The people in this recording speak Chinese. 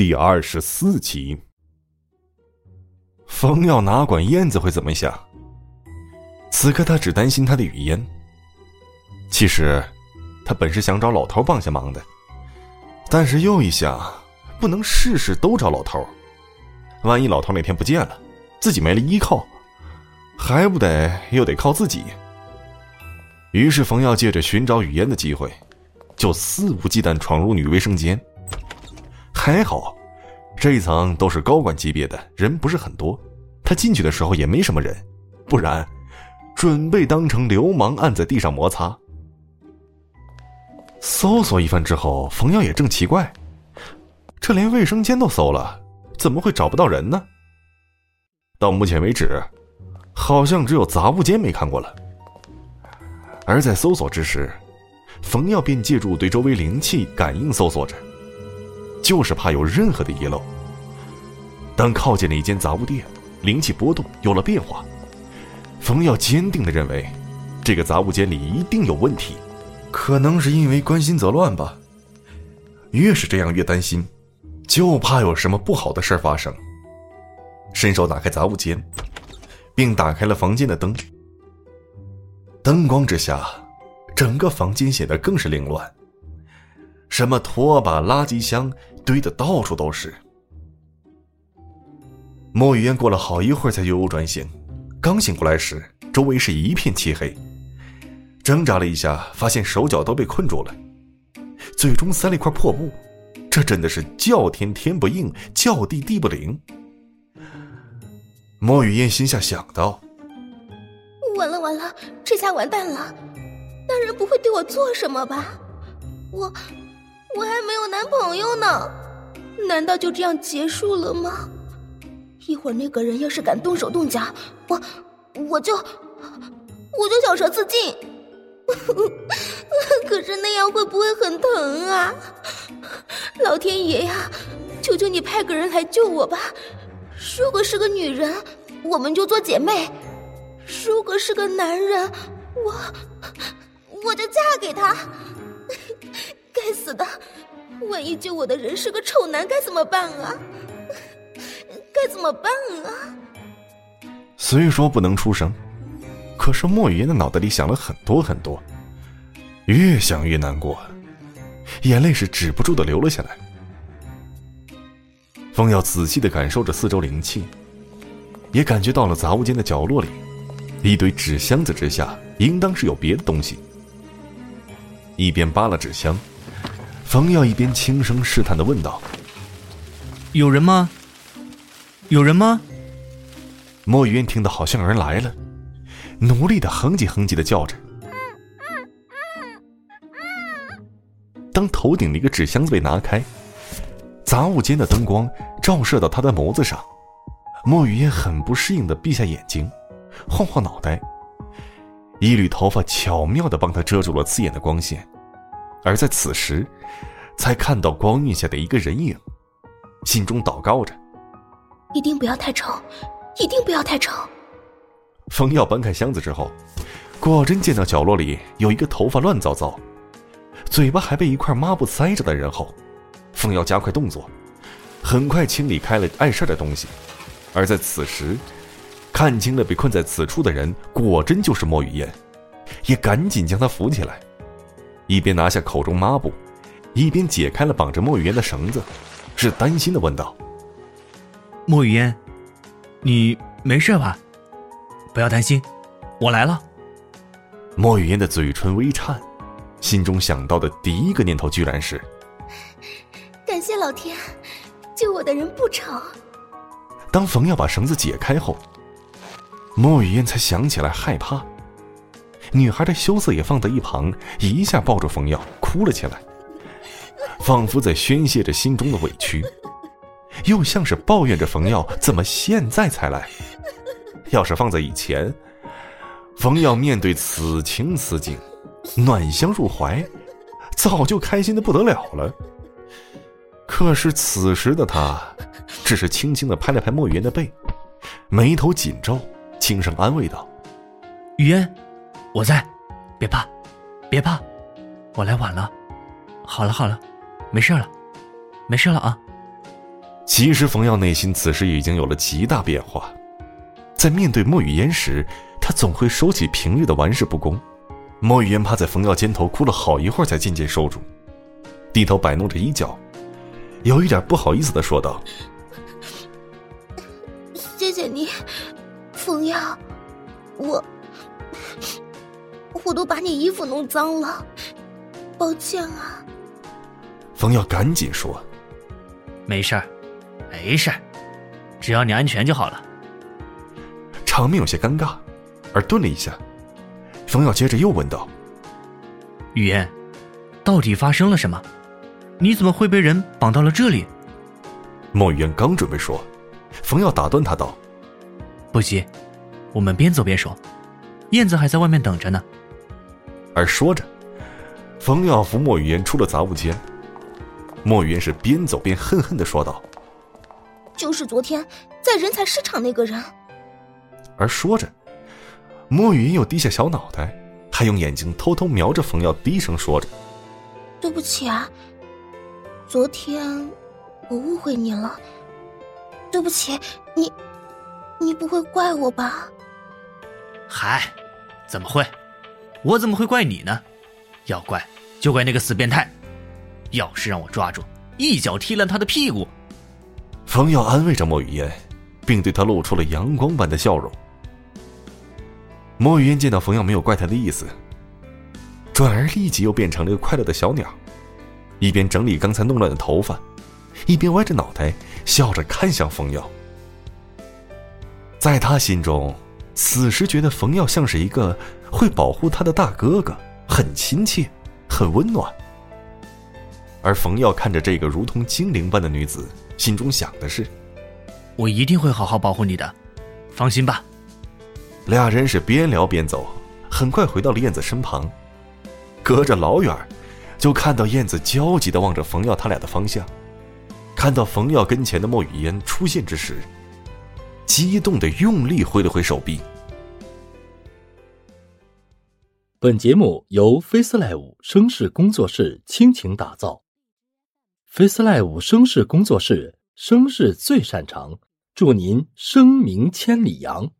第二十四集。冯耀哪管燕子会怎么想？此刻他只担心他的语嫣。其实，他本是想找老头帮下忙的，但是又一想，不能事事都找老头。万一老头哪天不见了，自己没了依靠，还不得又得靠自己？于是，冯耀借着寻找雨嫣的机会，就肆无忌惮闯入女卫生间。还好，这一层都是高管级别的，人不是很多。他进去的时候也没什么人，不然，准备当成流氓按在地上摩擦。搜索一番之后，冯耀也正奇怪，这连卫生间都搜了，怎么会找不到人呢？到目前为止，好像只有杂物间没看过了。而在搜索之时，冯耀便借助对周围灵气感应搜索着。就是怕有任何的遗漏。当靠近了一间杂物店，灵气波动有了变化，冯耀坚定的认为，这个杂物间里一定有问题，可能是因为关心则乱吧。越是这样，越担心，就怕有什么不好的事发生。伸手打开杂物间，并打开了房间的灯。灯光之下，整个房间显得更是凌乱。什么拖把、垃圾箱堆的到处都是。莫雨嫣过了好一会儿才悠悠转醒，刚醒过来时，周围是一片漆黑，挣扎了一下，发现手脚都被困住了，嘴中塞了一块破布，这真的是叫天天不应，叫地地不灵。莫雨嫣心下想到：完了完了，这下完蛋了，那人不会对我做什么吧？我。我还没有男朋友呢，难道就这样结束了吗？一会儿那个人要是敢动手动脚，我我就我就咬舌自尽。可是那样会不会很疼啊？老天爷呀，求求你派个人来救我吧！如果是个女人，我们就做姐妹；如果是个男人，我我就嫁给他。该死的！万一救我的人是个丑男，该怎么办啊？该怎么办啊？虽说不能出声，可是莫雨嫣的脑袋里想了很多很多，越想越难过，眼泪是止不住的流了下来。风要仔细的感受着四周灵气，也感觉到了杂物间的角落里，一堆纸箱子之下，应当是有别的东西。一边扒拉纸箱。冯耀一边轻声试探的问道：“有人吗？有人吗？”莫雨嫣听得好像有人来了，努力的哼唧哼唧的叫着。当头顶的一个纸箱子被拿开，杂物间的灯光照射到他的眸子上，莫雨嫣很不适应的闭下眼睛，晃晃脑袋，一缕头发巧妙的帮他遮住了刺眼的光线。而在此时，才看到光晕下的一个人影，心中祷告着：“一定不要太丑，一定不要太丑。”冯耀搬开箱子之后，果真见到角落里有一个头发乱糟糟、嘴巴还被一块抹布塞着的人后，冯耀加快动作，很快清理开了碍事的东西。而在此时，看清了被困在此处的人，果真就是莫雨燕，也赶紧将他扶起来。一边拿下口中抹布，一边解开了绑着莫雨嫣的绳子，是担心的问道：“莫雨嫣，你没事吧？不要担心，我来了。”莫雨嫣的嘴唇微颤，心中想到的第一个念头居然是：“感谢老天，救我的人不丑。”当冯耀把绳子解开后，莫雨嫣才想起来害怕。女孩的羞涩也放在一旁，一下抱住冯耀，哭了起来，仿佛在宣泄着心中的委屈，又像是抱怨着冯耀怎么现在才来。要是放在以前，冯耀面对此情此景，暖香入怀，早就开心的不得了了。可是此时的他，只是轻轻的拍了拍莫雨嫣的背，眉头紧皱，轻声安慰道：“雨嫣。”我在，别怕，别怕，我来晚了。好了好了，没事了，没事了啊。其实冯耀内心此时已经有了极大变化，在面对莫雨嫣时，他总会收起平日的玩世不恭。莫雨嫣趴在冯耀肩头哭了好一会儿，才渐渐收住，低头摆弄着衣角，有一点不好意思的说道：“谢谢你，冯耀，我我都把你衣服弄脏了，抱歉啊。”冯耀赶紧说：“没事儿。”没事，只要你安全就好了。场面有些尴尬，而顿了一下，冯耀接着又问道：“雨嫣，到底发生了什么？你怎么会被人绑到了这里？”莫雨嫣刚准备说，冯耀打断他道：“不急，我们边走边说。燕子还在外面等着呢。”而说着，冯耀扶莫雨嫣出了杂物间。莫雨嫣是边走边恨恨的说道。就是昨天在人才市场那个人。而说着，莫雨嫣又低下小脑袋，还用眼睛偷偷瞄着冯耀，低声说着：“对不起啊，昨天我误会你了。对不起，你，你不会怪我吧？”“嗨，怎么会？我怎么会怪你呢？要怪就怪那个死变态！要是让我抓住，一脚踢烂他的屁股！”冯耀安慰着莫雨嫣，并对他露出了阳光般的笑容。莫雨嫣见到冯耀没有怪他的意思，转而立即又变成了个快乐的小鸟，一边整理刚才弄乱的头发，一边歪着脑袋笑着看向冯耀。在他心中，此时觉得冯耀像是一个会保护他的大哥哥，很亲切，很温暖。而冯耀看着这个如同精灵般的女子。心中想的是：“我一定会好好保护你的，放心吧。”俩人是边聊边走，很快回到了燕子身旁。隔着老远，就看到燕子焦急的望着冯耀他俩的方向。看到冯耀跟前的莫雨嫣出现之时，激动的用力挥了挥手臂。本节目由 FaceLive 声势工作室倾情打造。FaceLive 声势工作室，声势最擅长，祝您声名千里扬。